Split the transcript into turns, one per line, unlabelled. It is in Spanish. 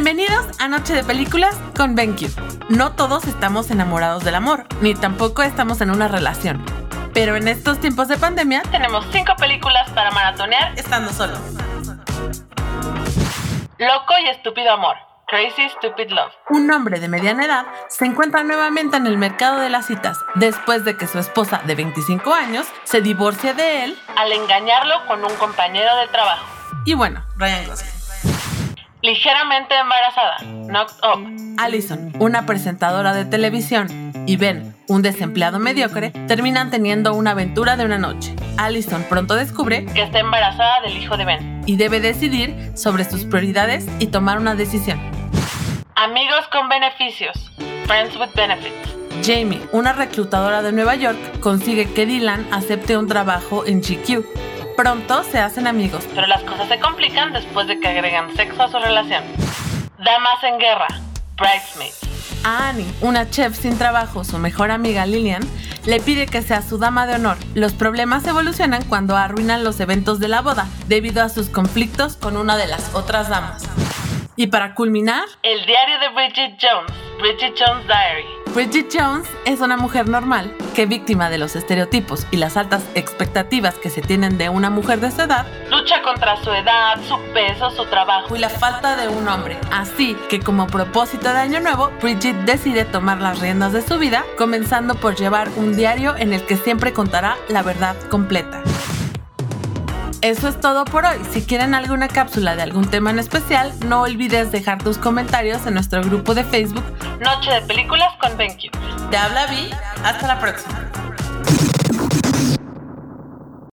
Bienvenidos a Noche de Películas con BenQ. No todos estamos enamorados del amor, ni tampoco estamos en una relación. Pero en estos tiempos de pandemia tenemos cinco películas para maratonear estando solos. Loco y estúpido amor. Crazy Stupid Love. Un hombre de mediana edad se encuentra nuevamente en el mercado de las citas después de que su esposa de 25 años se divorcie de él al engañarlo con un compañero de trabajo. Y bueno, Ryan Gosling. Ligeramente embarazada, knocked up. Allison, una presentadora de televisión, y Ben, un desempleado mediocre, terminan teniendo una aventura de una noche. Allison pronto descubre que está embarazada del hijo de Ben y debe decidir sobre sus prioridades y tomar una decisión. Amigos con beneficios. Friends with benefits. Jamie, una reclutadora de Nueva York, consigue que Dylan acepte un trabajo en GQ. Pronto se hacen amigos, pero las cosas se complican después de que agregan sexo a su relación. Damas en guerra. Bridesmaids. A Annie, una chef sin trabajo, su mejor amiga Lillian, le pide que sea su dama de honor. Los problemas evolucionan cuando arruinan los eventos de la boda, debido a sus conflictos con una de las otras damas. Y para culminar, el diario de Bridget Jones, Bridget Jones Diary. Bridget Jones es una mujer normal que víctima de los estereotipos y las altas expectativas que se tienen de una mujer de su edad, lucha contra su edad, su peso, su trabajo y la falta de un hombre. Así que como propósito de año nuevo, Bridget decide tomar las riendas de su vida, comenzando por llevar un diario en el que siempre contará la verdad completa. Eso es todo por hoy. Si quieren alguna cápsula de algún tema en especial, no olvides dejar tus comentarios en nuestro grupo de Facebook Noche de Películas con BenQ. Te habla Vi. Hasta la próxima.